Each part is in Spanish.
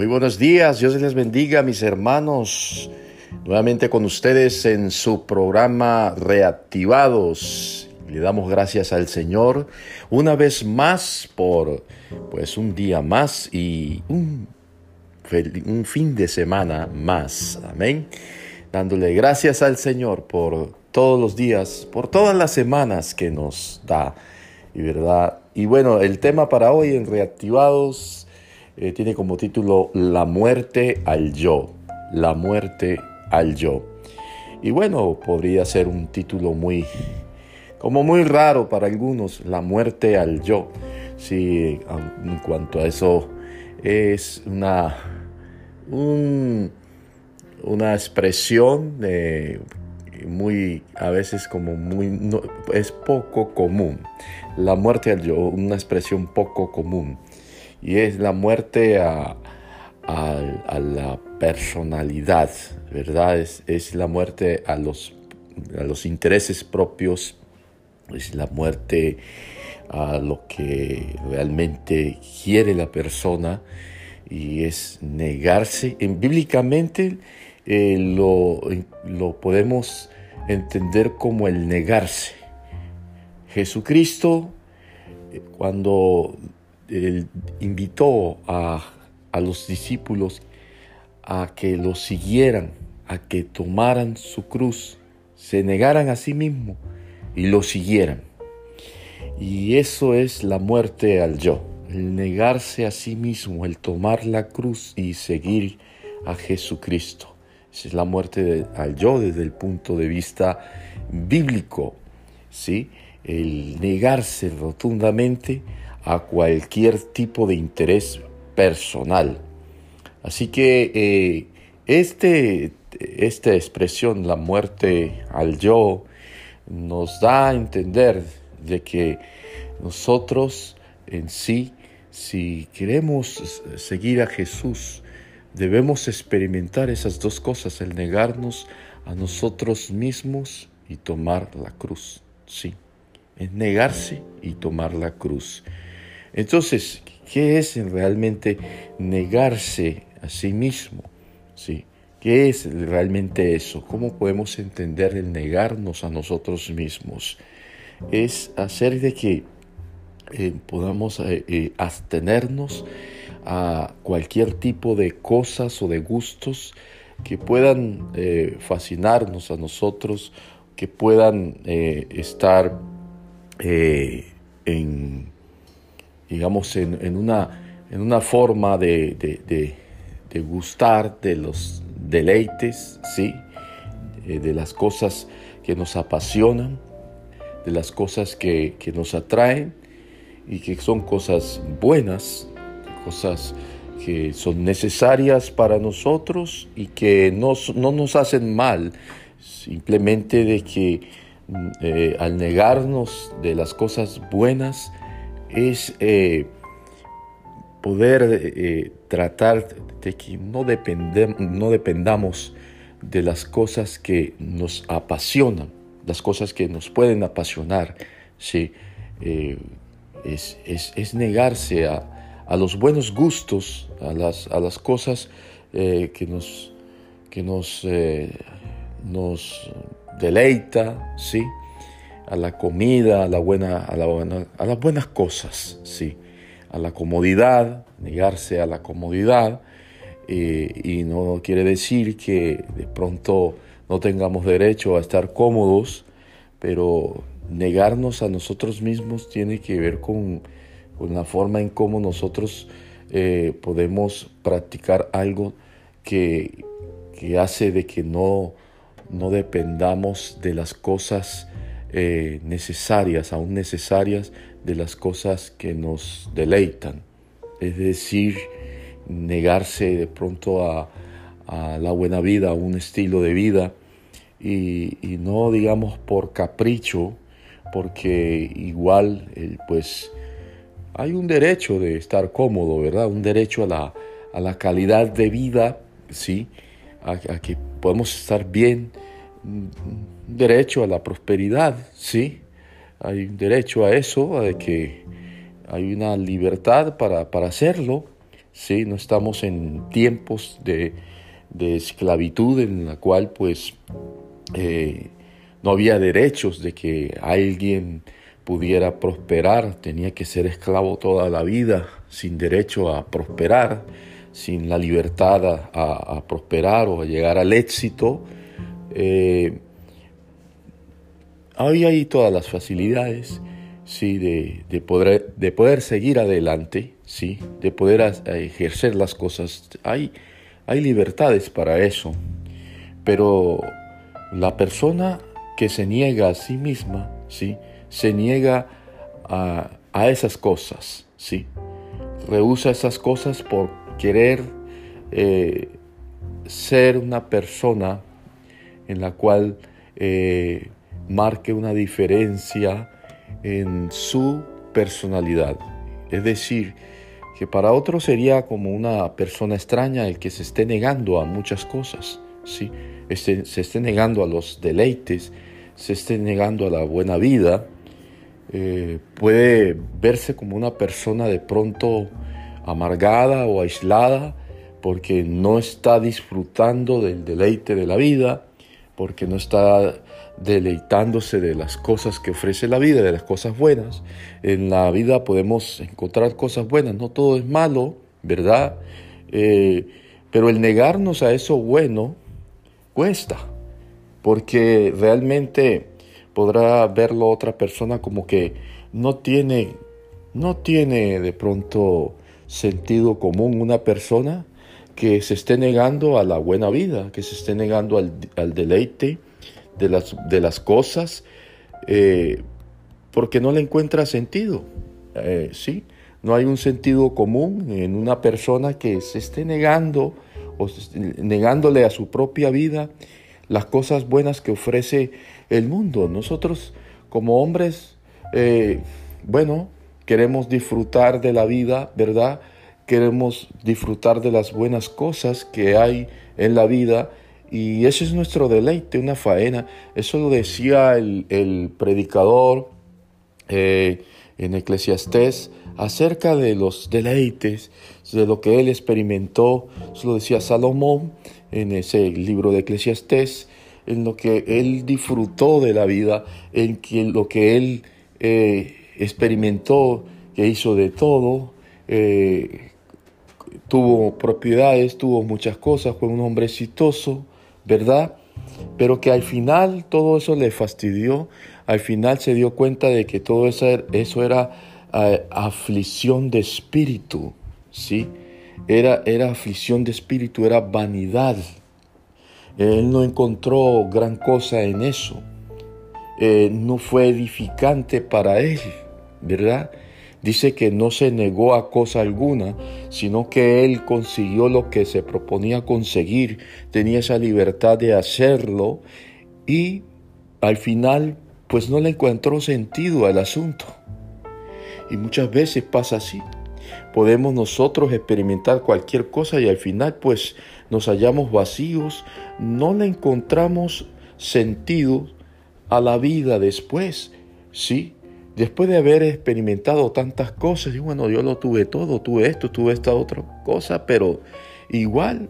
Muy buenos días, Dios les bendiga mis hermanos. Nuevamente con ustedes en su programa Reactivados. Le damos gracias al Señor una vez más por pues un día más y un, fin de semana más. Amén. Dándole gracias al Señor por todos los días, por todas las semanas que nos da. Y verdad. Y bueno, el tema para hoy en Reactivados eh, tiene como título La muerte al yo, la muerte al yo. Y bueno, podría ser un título muy, como muy raro para algunos, La muerte al yo. Sí, en cuanto a eso, es una, una expresión muy, a veces como muy, es poco común. La muerte al yo, una expresión poco común y es la muerte a, la personalidad, ¿verdad? Es, la muerte a los, a los intereses propios, es la muerte a lo que realmente quiere la persona y es negarse. En, bíblicamente eh, lo, lo podemos entender como el negarse. Jesucristo, eh, cuando él invitó a, los discípulos a que lo siguieran, a que tomaran su cruz, se negaran a sí mismo y lo siguieran. Y eso es la muerte al yo, el negarse a sí mismo, el tomar la cruz y seguir a Jesucristo. Esa es la muerte al yo desde el punto de vista bíblico, ¿sí? El negarse rotundamente a cualquier tipo de interés personal. Así que eh, este, esta expresión, la muerte al yo, nos da a entender de que nosotros en sí, si queremos seguir a Jesús, debemos experimentar esas dos cosas, el negarnos a nosotros mismos y tomar la cruz. Sí, es negarse y tomar la cruz. Entonces, ¿qué es realmente negarse a sí mismo? ¿Sí? ¿Qué es realmente eso? ¿Cómo podemos entender el negarnos a nosotros mismos? Es hacer de que eh, podamos eh, eh, abstenernos a cualquier tipo de cosas o de gustos que puedan fascinarnos a nosotros, que puedan estar en digamos, en, una, en una forma de, gustar de los deleites, ¿sí? Eh, de las cosas que nos apasionan, de las cosas que, nos atraen y que son cosas buenas, cosas que son necesarias para nosotros y que no, nos hacen mal, simplemente de que mm, eh, al negarnos de las cosas buenas, es eh, poder eh, tratar de que no, no dependamos de las cosas que nos apasionan, las cosas que nos pueden apasionar. ¿sí? Eh, es, negarse a, los buenos gustos, a las, a las cosas que nos, que nos, nos deleita, ¿sí? A la comida, a, la buena, a, las buenas cosas, sí, a la comodidad, negarse a la comodidad, eh, y no quiere decir que de pronto no tengamos derecho a estar cómodos, pero negarnos a nosotros mismos tiene que ver con, la forma en cómo nosotros eh, podemos practicar algo que, hace de que no, no dependamos de las cosas eh, necesarias, aún necesarias, de las cosas que nos deleitan. Es decir, negarse de pronto a, la buena vida, a un estilo de vida, y, no digamos por capricho, porque igual pues hay un derecho de estar cómodo, ¿verdad? Un derecho a la, a la calidad de vida, ¿sí? A, a que podemos estar bien derecho a la prosperidad, sí, hay un derecho a eso, a que hay una libertad para, hacerlo, ¿sí? No estamos en tiempos de, esclavitud en la cual pues eh, no había derechos de que alguien pudiera prosperar, tenía que ser esclavo toda la vida, sin derecho a prosperar, sin la libertad a, prosperar o a llegar al éxito. Eh, había ahí todas las facilidades sí, de, poder, de poder seguir adelante, sí, de poder ejercer las cosas. Hay, hay libertades para eso, pero la persona que se niega a sí misma, sí, se niega a, esas cosas, sí, rehúsa esas cosas por querer eh, ser una persona en la cual eh, marque una diferencia en su personalidad. Es decir, que para otros sería como una persona extraña el que se esté negando a muchas cosas, ¿sí? Este, se esté negando a los deleites, se esté negando a la buena vida, eh, puede verse como una persona de pronto amargada o aislada porque no está disfrutando del deleite de la vida, porque no está deleitándose de las cosas que ofrece la vida, de las cosas buenas. En la vida podemos encontrar cosas buenas, no todo es malo, ¿verdad? Eh, pero el negarnos a eso bueno cuesta, porque realmente podrá verlo otra persona como que no tiene, no tiene de pronto sentido común una persona que se esté negando a la buena vida, que se esté negando al, al deleite, de las, de las cosas eh, porque no le encuentra sentido. Eh, ¿sí? No hay un sentido común en una persona que se esté negando o negándole a su propia vida las cosas buenas que ofrece el mundo. Nosotros como hombres, eh, bueno, queremos disfrutar de la vida, ¿verdad? Queremos disfrutar de las buenas cosas que hay en la vida y ese es nuestro deleite, una faena. Eso lo decía el, predicador eh, en Eclesiastés acerca de los deleites, de lo que él experimentó. Eso lo decía Salomón en ese libro de Eclesiastés, en lo que él disfrutó de la vida, en que, lo que él eh, experimentó, que hizo de todo. Eh, tuvo propiedades, tuvo muchas cosas, fue un hombre exitoso, ¿verdad? Pero que al final todo eso le fastidió, al final se dio cuenta de que todo eso, eso era aflicción de espíritu, ¿sí? Era, era aflicción de espíritu, era vanidad. Él no encontró gran cosa en eso. Eh, no fue edificante para él, ¿verdad? Dice que no se negó a cosa alguna, sino que él consiguió lo que se proponía conseguir, tenía esa libertad de hacerlo y al final pues no le encontró sentido al asunto. Y muchas veces pasa así. Podemos nosotros experimentar cualquier cosa y al final pues nos hallamos vacíos, no le encontramos sentido a la vida después, ¿sí? Después de haber experimentado tantas cosas, y bueno, yo lo tuve todo, tuve esto, tuve esta otra cosa, pero igual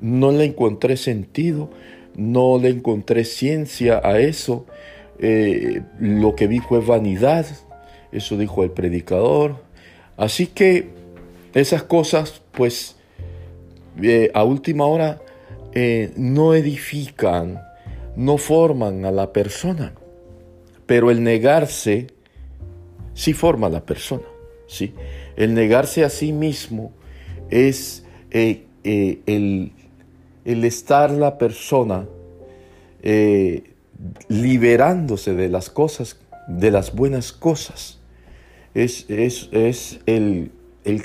no le encontré sentido, no le encontré ciencia a eso. Eh, lo que vi fue vanidad, eso dijo el predicador. Así que esas cosas, pues, eh, a última hora eh, no edifican, no forman a la persona. Pero el negarse sí forma la persona. ¿sí? El negarse a sí mismo es eh, eh, el, estar la persona eh, liberándose de las cosas, de las buenas cosas. Es, es, el,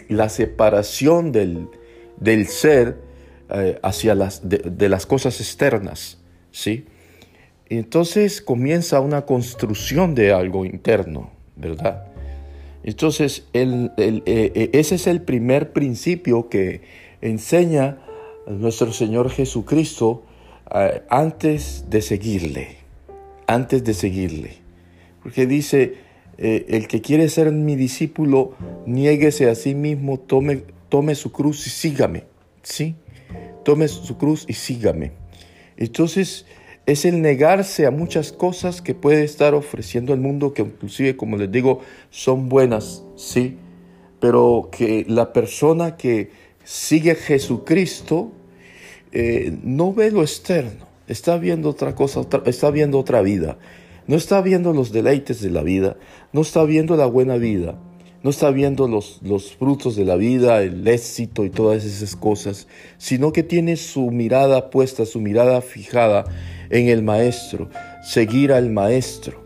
la separación del, del ser hacia las, de, de, las cosas externas. ¿sí? Entonces comienza una construcción de algo interno. ¿Verdad? Entonces, eh, eh, ese es el primer principio que enseña nuestro Señor Jesucristo eh, antes de seguirle, antes de seguirle. Porque dice, el que quiere ser mi discípulo, niéguese a sí mismo, tome tome su cruz y sígame, ¿sí? Tome su cruz y sígame. Entonces, es el negarse a muchas cosas que puede estar ofreciendo el mundo, que inclusive, como les digo, son buenas, ¿sí? Pero que la persona que sigue a Jesucristo eh, no ve lo externo, está viendo otra cosa, está viendo otra vida, no está viendo los deleites de la vida, no está viendo la buena vida, no está viendo los, los frutos de la vida, el éxito y todas esas cosas, sino que tiene su mirada puesta, su mirada fijada en el Maestro, seguir al Maestro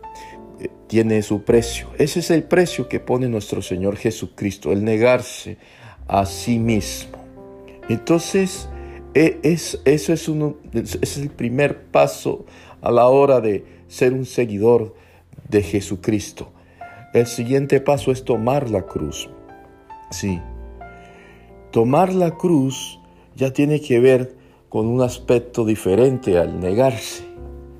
eh, tiene su precio. Ese es el precio que pone nuestro Señor Jesucristo, el negarse a sí mismo. Entonces, e, es, eso es, uno, es el primer paso a la hora de ser un seguidor de Jesucristo. El siguiente paso es tomar la cruz. Sí. Tomar la cruz ya tiene que ver con un aspecto diferente al negarse.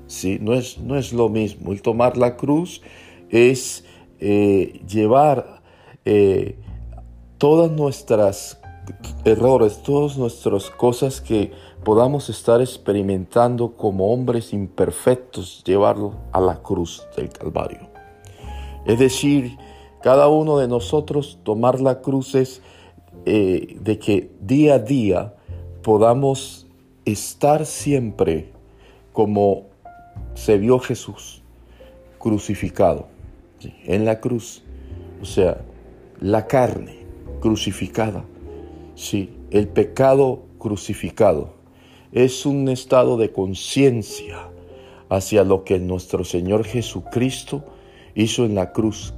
Sí, no es, no es lo mismo. El tomar la cruz es eh, llevar eh, todas nuestras errores, todas nuestras cosas que podamos estar experimentando como hombres imperfectos, llevarlo a la cruz del Calvario. Es decir, cada uno de nosotros tomar la cruz es eh, de que día a día podamos estar siempre como se vio Jesús crucificado en la cruz. O sea, la carne crucificada. Sí, el pecado crucificado. Es un estado de conciencia hacia lo que nuestro Señor Jesucristo hizo en la cruz,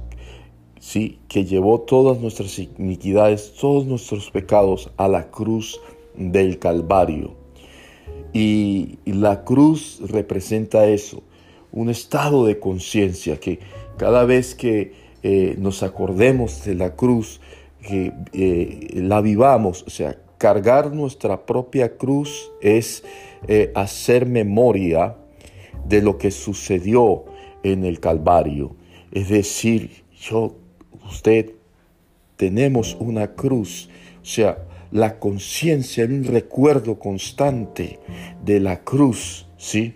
sí, que llevó todas nuestras iniquidades, todos nuestros pecados a la cruz del Calvario. Y, la cruz representa eso, un estado de conciencia que cada vez que eh, nos acordemos de la cruz, que eh, la vivamos, o sea, cargar nuestra propia cruz es eh, hacer memoria de lo que sucedió en el Calvario. Es decir, yo, usted, tenemos una cruz, o sea, la conciencia, un recuerdo constante de la cruz, ¿sí?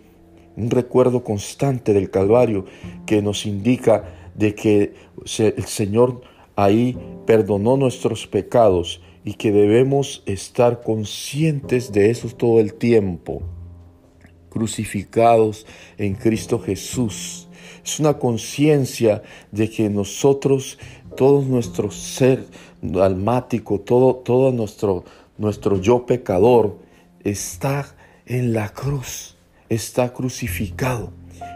Un recuerdo constante del Calvario que nos indica de que el Señor ahí perdonó nuestros pecados y que debemos estar conscientes de eso todo el tiempo, crucificados en Cristo Jesús es una conciencia de que nosotros, todo nuestro ser almático, todo, todo nuestro, nuestro yo pecador, está en la cruz, está crucificado.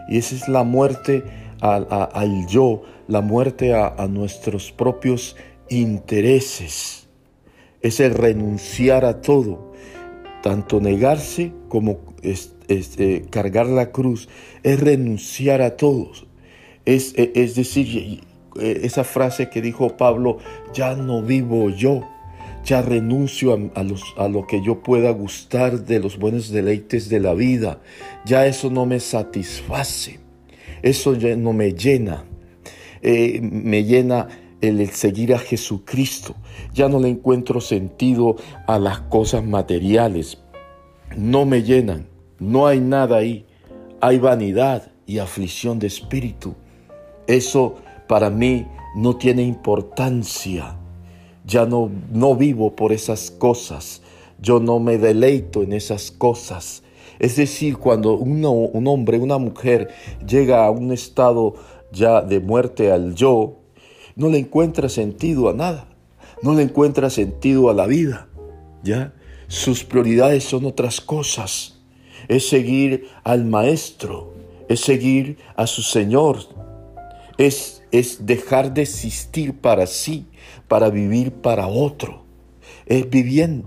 Y esa es la muerte al, yo, la muerte a, nuestros propios intereses. Es el renunciar a todo, tanto negarse como eh, cargar la cruz, es renunciar a todos. Es, e, es decir, eh, esa frase que dijo Pablo, ya no vivo yo, ya renuncio a, los, a, lo que yo pueda gustar de los buenos deleites de la vida, ya eso no me satisface, eso ya no me llena, eh, me llena el seguir a Jesucristo, ya no le encuentro sentido a las cosas materiales, no me llenan, no hay nada ahí. Hay vanidad y aflicción de espíritu. Eso para mí no tiene importancia. Ya no, no vivo por esas cosas. Yo no me deleito en esas cosas. Es decir, cuando un hombre, una mujer llega a un estado ya de muerte al yo, no le encuentra sentido a nada. No le encuentra sentido a la vida. ¿Ya? Sus prioridades son otras cosas es seguir al Maestro, es seguir a su Señor, es, es dejar de existir para sí, para vivir para otro. Es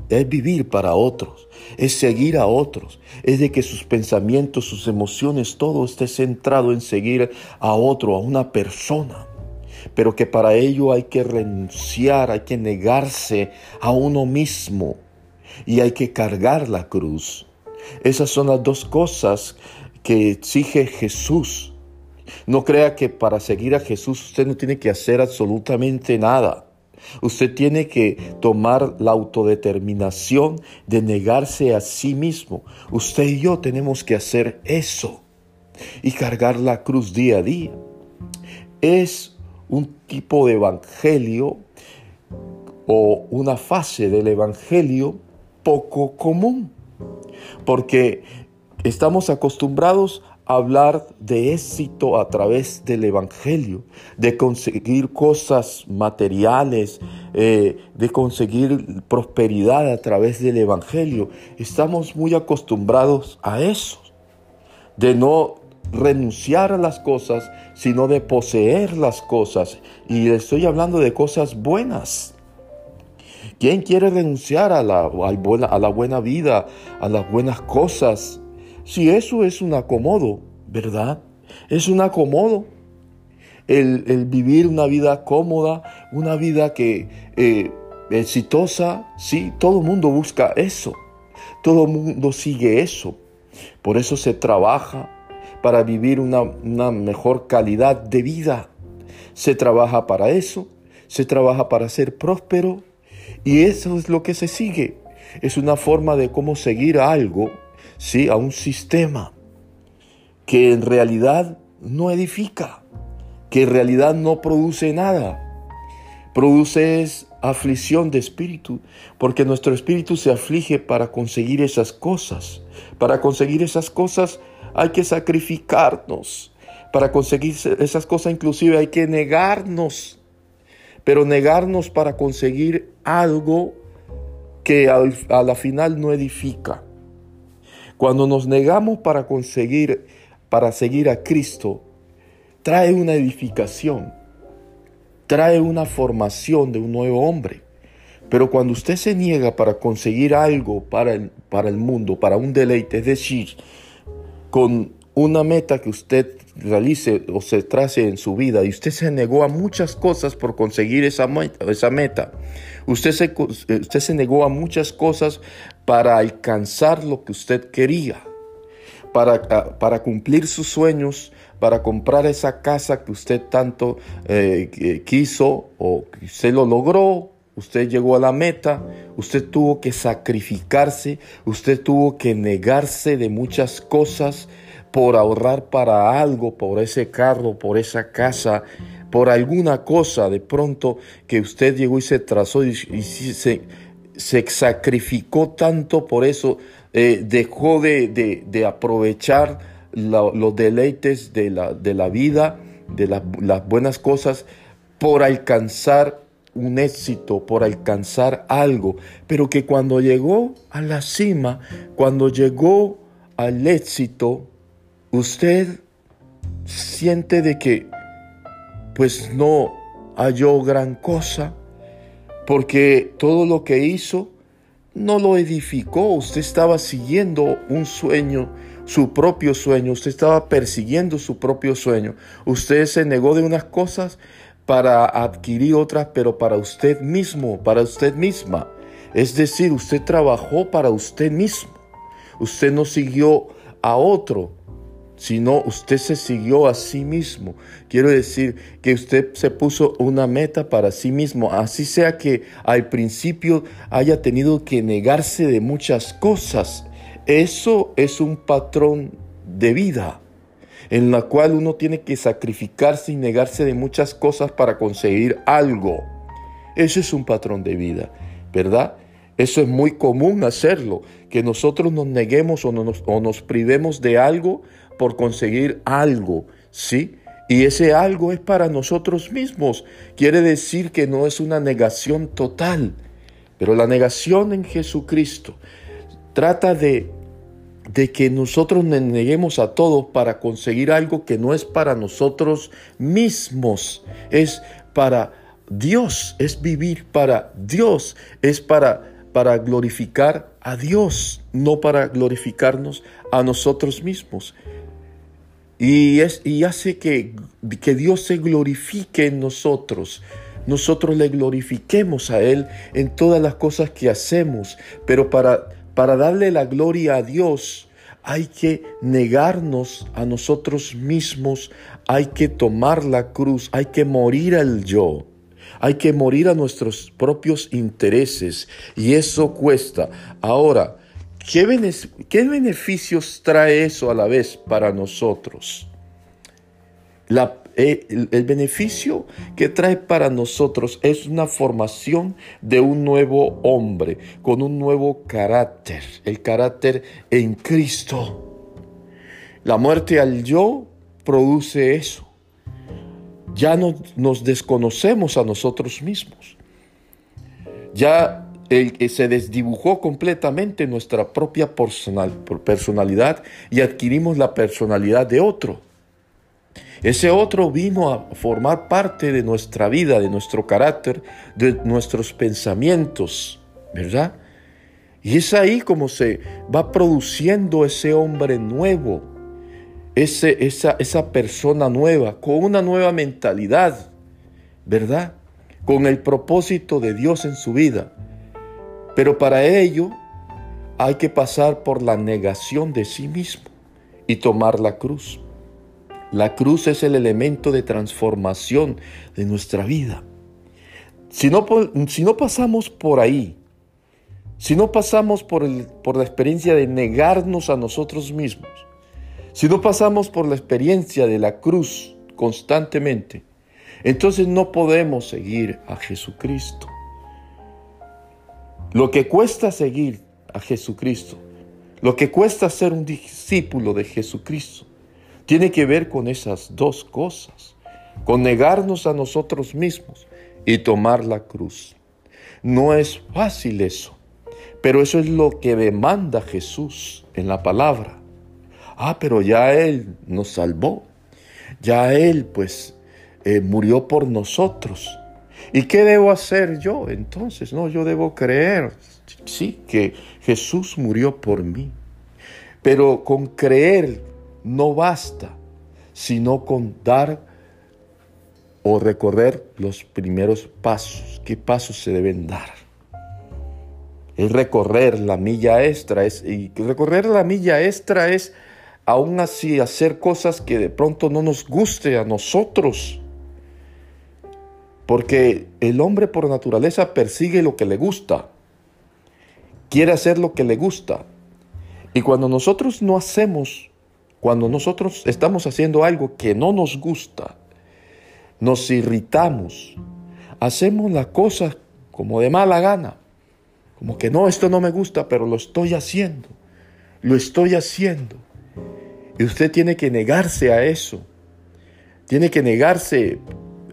es vivir para otros, es seguir a otros, es de que sus pensamientos, sus emociones, todo esté centrado en seguir a otro, a una persona. Pero que para ello hay que renunciar, hay que negarse a uno mismo y hay que cargar la cruz. Esas son las dos cosas que exige Jesús. No crea que para seguir a Jesús usted no tiene que hacer absolutamente nada. Usted tiene que tomar la autodeterminación de negarse a sí mismo. Usted y yo tenemos que hacer eso y cargar la cruz día a día. Es un tipo de evangelio o una fase del evangelio poco común, porque estamos acostumbrados hablar de éxito a través del Evangelio, de conseguir cosas materiales, eh, de conseguir prosperidad a través del Evangelio. Estamos muy acostumbrados a eso, de no renunciar a las cosas, sino de poseer las cosas. Y estoy hablando de cosas buenas. ¿Quién quiere renunciar a la, a la buena vida, a las buenas cosas? Si eso es un acomodo, ¿verdad? Es un acomodo. El, vivir una vida cómoda, una vida que eh, exitosa, sí, todo el mundo busca eso. Todo el mundo sigue eso. Por eso se trabaja para vivir una, una mejor calidad de vida. Se trabaja para eso. Se trabaja para ser próspero. Y eso es lo que se sigue. Es una forma de cómo seguir a algo ¿sí? a un sistema que en realidad no edifica, que en realidad no produce nada. Produce aflicción de espíritu, porque nuestro espíritu se aflige para conseguir esas cosas. Para conseguir esas cosas hay que sacrificarnos. Para conseguir esas cosas inclusive hay que negarnos. Pero negarnos para conseguir algo que a la final no edifica. Cuando nos negamos para conseguir, para seguir a Cristo, trae una edificación, trae una formación de un nuevo hombre. Pero cuando usted se niega para conseguir algo para el, para el mundo, para un deleite, es decir, con una meta que usted realice o se trace en su vida y usted se negó a muchas cosas por conseguir esa meta. Usted se, usted se negó a muchas cosas para alcanzar lo que usted quería, para, para cumplir sus sueños, para comprar esa casa que usted tanto eh, quiso o que usted lo logró, usted llegó a la meta, usted tuvo que sacrificarse, usted tuvo que negarse de muchas cosas por ahorrar para algo, por ese carro, por esa casa, por alguna cosa de pronto que usted llegó y se trazó y, se, se, sacrificó tanto por eso, eh, dejó de, aprovechar los deleites de la, de la vida, de las buenas cosas, por alcanzar un éxito, por alcanzar algo, pero que cuando llegó a la cima, cuando llegó al éxito, usted siente de que pues no halló gran cosa, porque todo lo que hizo no lo edificó, usted estaba siguiendo un sueño, su propio sueño, usted estaba persiguiendo su propio sueño, usted se negó de unas cosas para adquirir otras, pero para usted mismo, para usted misma. Es decir, usted trabajó para usted mismo, usted no siguió a otro, sino usted se siguió a sí mismo. Quiero decir que usted se puso una meta para sí mismo, así sea que al principio haya tenido que negarse de muchas cosas. Eso es un patrón de vida en la cual uno tiene que sacrificarse y negarse de muchas cosas para conseguir algo. Eso es un patrón de vida, ¿verdad? Eso es muy común hacerlo, que nosotros nos neguemos o nos, o nos privemos de algo por conseguir algo, ¿sí? Y ese algo es para nosotros mismos. Quiere decir que no es una negación total, pero la negación en Jesucristo trata de, de que nosotros nos neguemos a todos para conseguir algo que no es para nosotros mismos, es para Dios, es vivir para Dios, es para para glorificar a Dios, no para glorificarnos a nosotros mismos. Y, es, y hace que, que Dios se glorifique en nosotros. Nosotros le glorifiquemos a Él en todas las cosas que hacemos. Pero para, para darle la gloria a Dios hay que negarnos a nosotros mismos, hay que tomar la cruz, hay que morir al yo. Hay que morir a nuestros propios intereses y eso cuesta. Ahora, ¿qué, beneficios trae eso a la vez para nosotros? Eh, el, beneficio que trae para nosotros es una formación de un nuevo hombre, con un nuevo carácter, el carácter en Cristo. La muerte al yo produce eso ya no, nos desconocemos a nosotros mismos. Ya el, se desdibujó completamente nuestra propia personal, personalidad y adquirimos la personalidad de otro. Ese otro vino a formar parte de nuestra vida, de nuestro carácter, de nuestros pensamientos, ¿verdad? Y es ahí como se va produciendo ese hombre nuevo, esa, esa persona nueva, con una nueva mentalidad, ¿verdad? Con el propósito de Dios en su vida. Pero para ello hay que pasar por la negación de sí mismo y tomar la cruz. La cruz es el elemento de transformación de nuestra vida. Si no, pasamos por ahí, si no pasamos por la experiencia de negarnos a nosotros mismos, si no pasamos por la experiencia de la cruz constantemente, entonces no podemos seguir a Jesucristo. Lo que cuesta seguir a Jesucristo, lo que cuesta ser un discípulo de Jesucristo, tiene que ver con esas dos cosas, con negarnos a nosotros mismos y tomar la cruz. No es fácil eso, pero eso es lo que demanda Jesús en la palabra. Ah, pero ya Él nos salvó. Ya Él pues eh, murió por nosotros. ¿Y qué debo hacer yo entonces? No, yo debo creer, sí, que Jesús murió por mí. Pero con creer no basta, sino con dar o recorrer los primeros pasos. ¿Qué pasos se deben dar? El recorrer la milla extra es, y recorrer la milla extra es aún así hacer cosas que de pronto no nos guste a nosotros. Porque el hombre por naturaleza persigue lo que le gusta, quiere hacer lo que le gusta. Y cuando nosotros no hacemos, cuando nosotros estamos haciendo algo que no nos gusta, nos irritamos, hacemos la cosa como de mala gana, como que no, esto no me gusta, pero lo estoy haciendo, lo estoy haciendo. Y usted tiene que negarse a eso. Tiene que negarse,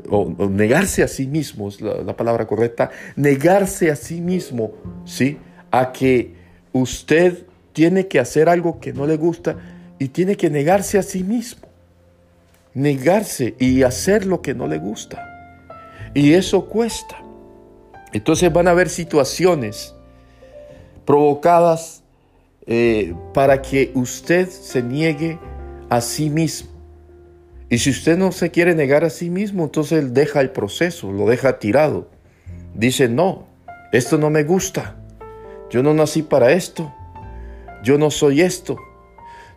o, negarse a sí mismo, es la, palabra correcta, negarse a sí mismo, ¿sí? A que usted tiene que hacer algo que no le gusta y tiene que negarse a sí mismo. Negarse y hacer lo que no le gusta. Y eso cuesta. Entonces van a haber situaciones provocadas eh, para que usted se niegue a sí mismo. Y si usted no se quiere negar a sí mismo, entonces él deja el proceso, lo deja tirado. Dice, no, esto no me gusta. Yo no nací para esto. Yo no soy esto.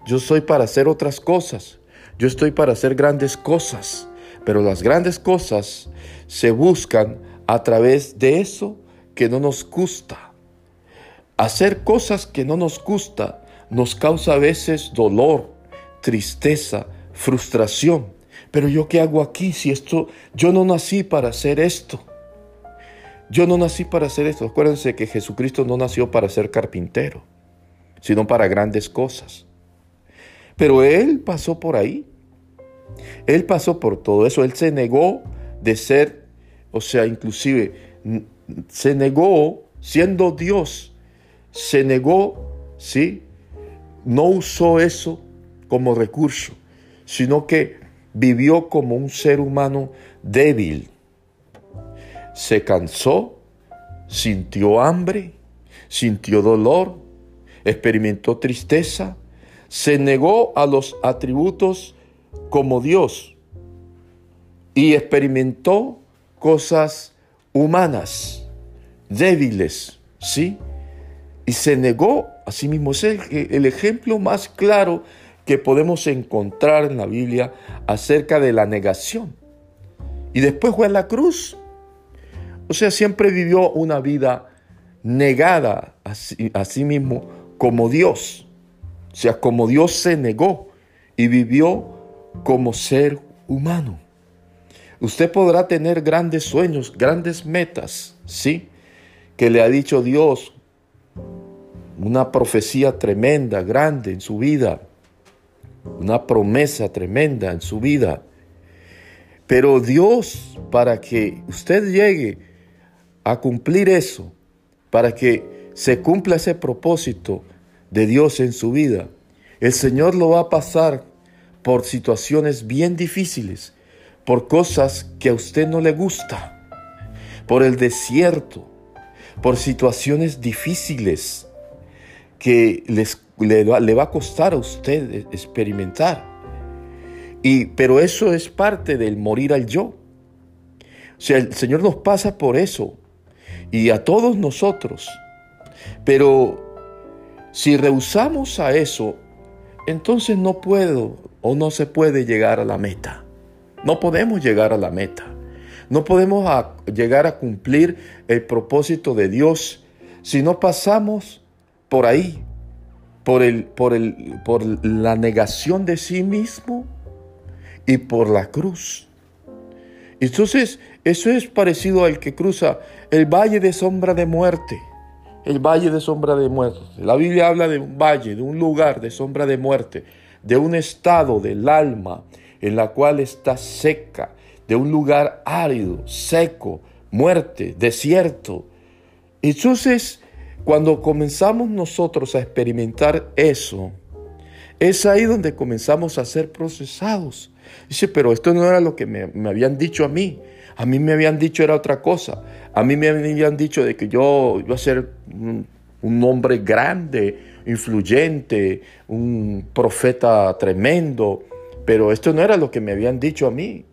Yo soy para hacer otras cosas. Yo estoy para hacer grandes cosas. Pero las grandes cosas se buscan a través de eso que no nos gusta. Hacer cosas que no nos gusta nos causa a veces dolor, tristeza, frustración. Pero yo qué hago aquí si esto, yo no nací para hacer esto. Yo no nací para hacer esto. Acuérdense que Jesucristo no nació para ser carpintero, sino para grandes cosas. Pero Él pasó por ahí. Él pasó por todo eso. Él se negó de ser, o sea, inclusive se negó siendo Dios se negó, ¿sí? No usó eso como recurso, sino que vivió como un ser humano débil. Se cansó, sintió hambre, sintió dolor, experimentó tristeza, se negó a los atributos como Dios y experimentó cosas humanas, débiles, ¿sí? y se negó a sí mismo. Es el, ejemplo más claro que podemos encontrar en la Biblia acerca de la negación. Y después fue a la cruz O sea, siempre vivió una vida negada a sí, a sí mismo como Dios. O sea, como Dios se negó y vivió como ser humano. Usted podrá tener grandes sueños, grandes metas, ¿sí? Que le ha dicho Dios, una profecía tremenda, grande en su vida, una promesa tremenda en su vida. Pero Dios, para que usted llegue a cumplir eso, para que se cumpla ese propósito de Dios en su vida, el Señor lo va a pasar por situaciones bien difíciles, por cosas que a usted no le gusta, por el desierto, por situaciones difíciles que les, le, le va a costar a usted experimentar. Y, pero eso es parte del morir al yo. O sea, el Señor nos pasa por eso y a todos nosotros. Pero si rehusamos a eso, entonces no puedo o no se puede llegar a la meta. No podemos llegar a la meta. No podemos llegar a cumplir el propósito de Dios si no pasamos por ahí, por, el, por, el, por la negación de sí mismo y por la cruz. Entonces, eso es parecido al que cruza el valle de sombra de muerte. El valle de sombra de muerte. La Biblia habla de un valle, de un lugar de sombra de muerte, de un estado del alma en la cual está seca, de un lugar árido, seco, muerte, desierto. Entonces, cuando comenzamos nosotros a experimentar eso, es ahí donde comenzamos a ser procesados. Dice, pero esto no era lo que me, habían dicho a mí. A mí me habían dicho era otra cosa. A mí me habían dicho de que yo iba a ser un, hombre grande, influyente, un profeta tremendo, pero esto no era lo que me habían dicho a mí.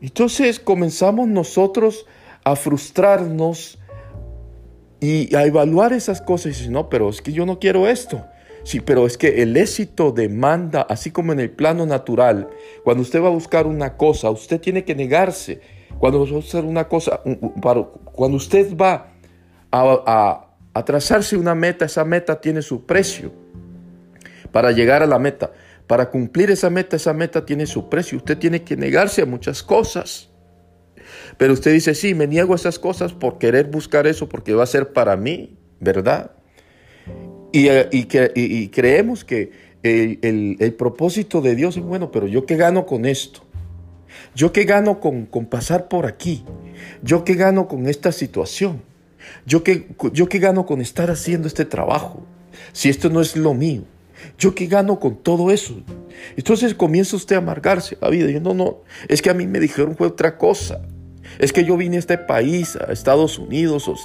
Entonces comenzamos nosotros a frustrarnos y a evaluar esas cosas y decir, no, pero es que yo no quiero esto. Sí, pero es que el éxito demanda, así como en el plano natural, cuando usted va a buscar una cosa, usted tiene que negarse cuando va a hacer una cosa, cuando usted va a, a trazarse una meta, esa meta tiene su precio para llegar a la meta. Para cumplir esa meta, esa meta tiene su precio. Usted tiene que negarse a muchas cosas. Pero usted dice, sí, me niego a esas cosas por querer buscar eso, porque va a ser para mí, ¿verdad? Y, y, creemos que el, el propósito de Dios es bueno, pero yo qué gano con esto? ¿Yo qué gano con, pasar por aquí? ¿Yo qué gano con esta situación? ¿Yo qué, ¿Yo qué gano con estar haciendo este trabajo? Si esto no es lo mío. ¿Yo qué gano con todo eso? Entonces comienza usted a amargarse la vida. Yo, no, no, es que a mí me dijeron fue otra cosa. Es que yo vine a este país, a Estados Unidos o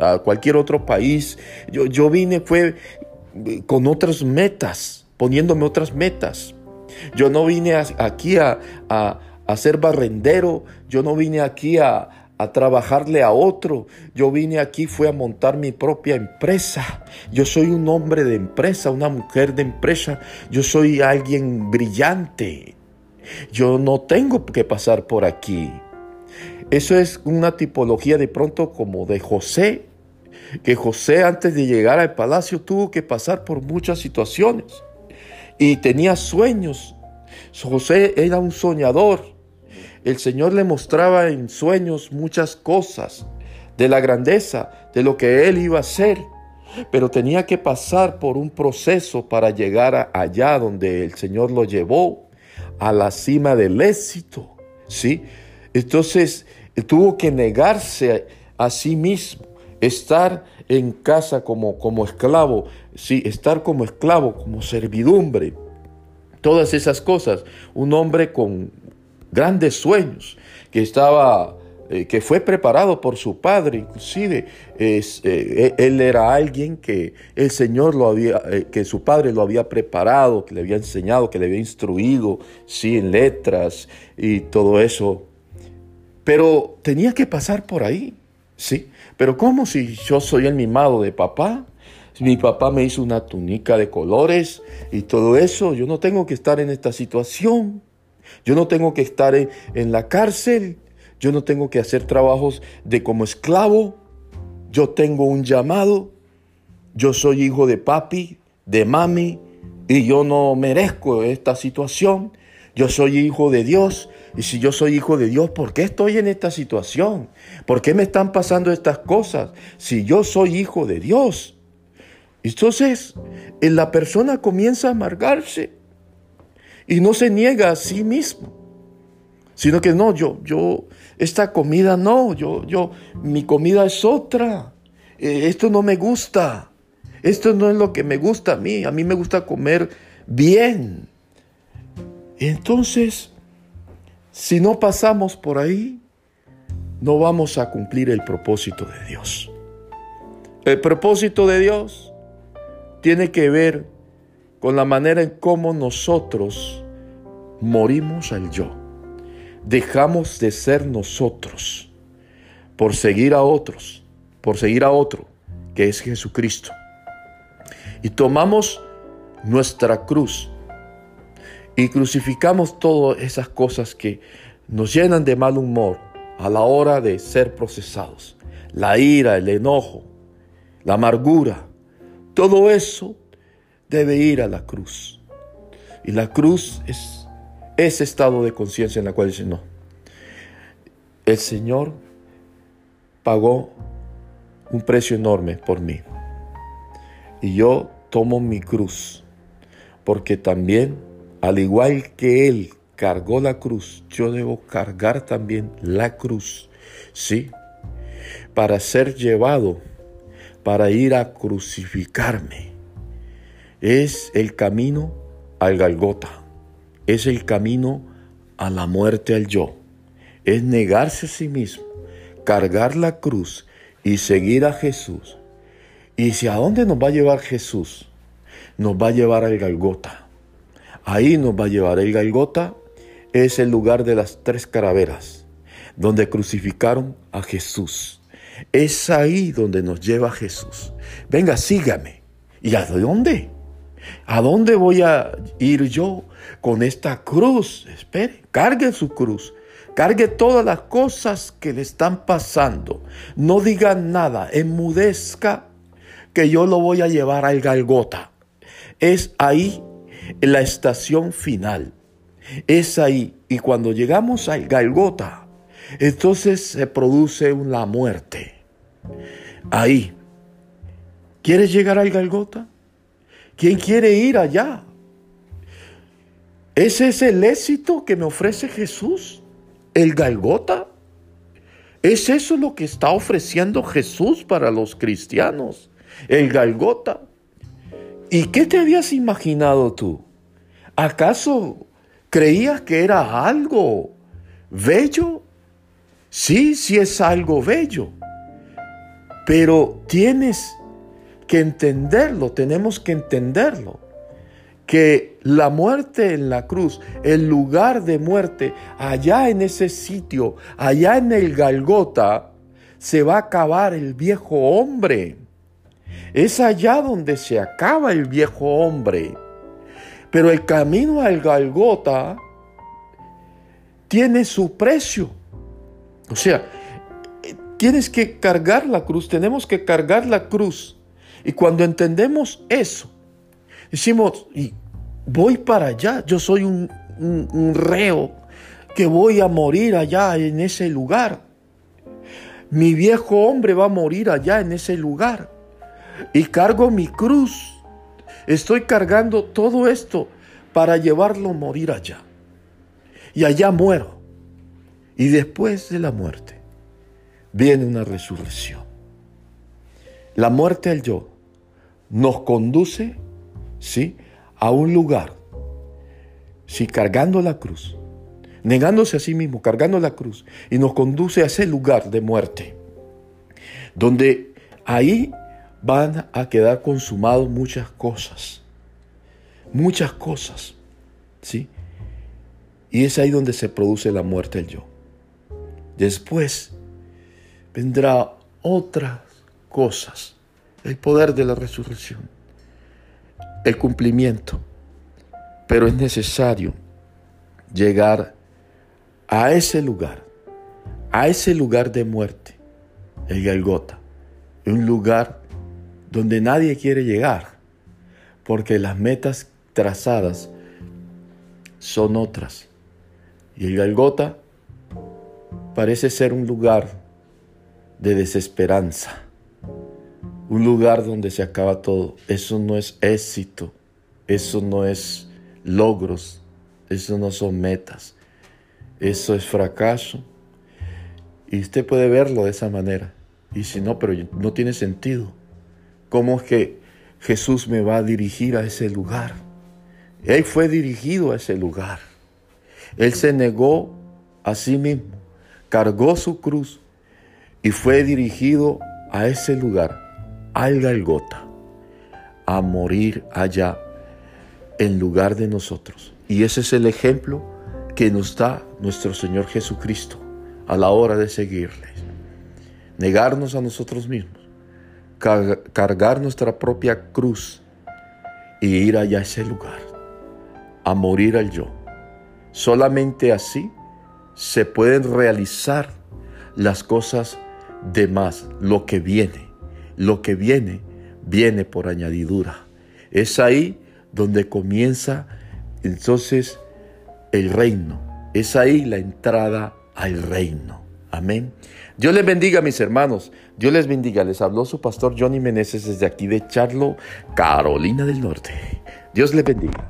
a, cualquier otro país. Yo, yo vine fue eh, con otras metas, poniéndome otras metas. Yo no vine aquí a, a ser barrendero, yo no vine aquí a, trabajarle a otro. Yo vine aquí fue a montar mi propia empresa. Yo soy un hombre de empresa, una mujer de empresa. Yo soy alguien brillante. Yo no tengo que pasar por aquí. Eso es una tipología de pronto como de José, que José antes de llegar al palacio tuvo que pasar por muchas situaciones y tenía sueños. José era un soñador el Señor le mostraba en sueños muchas cosas de la grandeza, de lo que Él iba a hacer, pero tenía que pasar por un proceso para llegar allá donde el Señor lo llevó, a la cima del éxito, ¿sí? Entonces, tuvo que negarse a sí mismo, estar en casa como, como esclavo, sí, estar como esclavo, como servidumbre, todas esas cosas. Un hombre con grandes sueños, que estaba, eh, que fue preparado por su padre, inclusive eh, e, él era alguien que el Señor lo había, eh, que su padre lo había preparado, que le había enseñado, que le había instruido, sí, en letras y todo eso. Pero tenía que pasar por ahí, sí. Pero ¿cómo si yo soy el mimado de papá? Mi papá me hizo una túnica de colores y todo eso. Yo no tengo que estar en esta situación. Yo no tengo que estar en, la cárcel. yo no tengo que hacer trabajos de como esclavo, yo tengo un llamado, yo soy hijo de papi, de mami, y yo no merezco esta situación. Yo soy hijo de Dios. Y si yo soy hijo de Dios, ¿por qué estoy en esta situación? ¿Por qué me están pasando estas cosas? Si yo soy hijo de Dios. Entonces, la persona comienza a amargarse y no se niega a sí mismo, sino que no, yo, yo, esta comida no, yo, yo, mi comida es otra. Eh, esto no me gusta. Esto no es lo que me gusta a mí. A mí me gusta comer bien. Entonces, si no pasamos por ahí, no vamos a cumplir el propósito de Dios. El propósito de Dios tiene que ver con la manera en cómo nosotros morimos al yo. Dejamos de ser nosotros por seguir a otros, por seguir a otro, que es Jesucristo y tomamos nuestra cruz y crucificamos todas esas cosas que nos llenan de mal humor a la hora de ser procesados. La ira, el enojo, la amargura, todo eso debe ir a la cruz. Y la cruz es ese estado de conciencia en la cual dice, no, el Señor pagó un precio enorme por mí. Y yo tomo mi cruz, porque también, al igual que Él cargó la cruz, yo debo cargar también la cruz, ¿sí? Para ser llevado, para ir a crucificarme. Es el camino al Galgota, es el camino a la muerte al yo, es negarse a sí mismo, cargar la cruz y seguir a Jesús y si a dónde nos va a llevar Jesús, nos va a llevar al Galgota. Ahí nos va a llevar. El Galgota es el lugar de las tres caraveras, donde crucificaron a Jesús. Es ahí donde nos lleva Jesús. Venga, sígame. ¿Y a dónde? ¿A dónde voy a ir yo con esta cruz? Espere, cargue su cruz. Cargue todas las cosas que le están pasando. No diga nada, enmudezca que yo lo voy a llevar al Galgota. Es ahí la estación final. Es ahí. Y cuando llegamos al Galgota, entonces se produce la muerte. Ahí. ¿Quieres llegar al Galgota? ¿Quién quiere ir allá? ¿Ese es el éxito que me ofrece Jesús? ¿El Galgota? ¿Es eso lo que está ofreciendo Jesús para los cristianos? el Galgota. ¿Y qué te habías imaginado tú? ¿Acaso creías que era algo bello? Sí, sí es algo bello. Pero tienes que entenderlo, tenemos que entenderlo. Que la muerte en la cruz, el lugar de muerte, allá en ese sitio, allá en el Galgota, se va a acabar el viejo hombre. Es allá donde se acaba el viejo hombre. Pero el camino al Galgota tiene su precio. O sea, tienes que cargar la cruz, tenemos que cargar la cruz. Y cuando entendemos eso, decimos, voy para allá, yo soy un reo que voy a morir allá en ese lugar. Mi viejo hombre va a morir allá en ese lugar y cargo mi cruz. Estoy cargando todo esto para llevarlo a morir allá. Y allá muero. Y después de la muerte viene una resurrección. La muerte al yo nos conduce, ¿sí? A un lugar, ¿sí? Cargando la cruz, negándose a sí mismo, cargando la cruz, y nos conduce a ese lugar de muerte, donde ahí van a quedar consumados muchas cosas. Muchas cosas. ¿Sí? Y es ahí donde se produce la muerte del yo. Después vendrá otras cosas. El poder de la resurrección. El cumplimiento. Pero es necesario llegar a ese lugar, a ese lugar de muerte, el Galgota, un lugar donde nadie quiere llegar, porque las metas trazadas son otras. Y el Galgota parece ser un lugar de desesperanza, un lugar donde se acaba todo. Eso no es éxito, eso no es logros, eso no son metas, eso es fracaso. Y usted puede verlo de esa manera. Y si no, pero no tiene sentido. ¿Cómo es que Jesús me va a dirigir a ese lugar? Él fue dirigido a ese lugar. Él se negó a sí mismo, cargó su cruz y fue dirigido a ese lugar, al Galgota, a morir allá en lugar de nosotros. Y ese es el ejemplo que nos da nuestro Señor Jesucristo a la hora de seguirle. Negarnos a nosotros mismos, cargar nuestra propia cruz y ir allá a ese lugar, a morir al yo. Solamente así se pueden realizar las cosas de más, lo que viene. Lo que viene, viene por añadidura. Es ahí donde comienza entonces el reino. Es ahí la entrada al reino. Amén. Dios les bendiga, mis hermanos. Dios les bendiga. Les habló su pastor Johnny Meneses desde aquí de Charlo, Carolina del Norte. Dios les bendiga.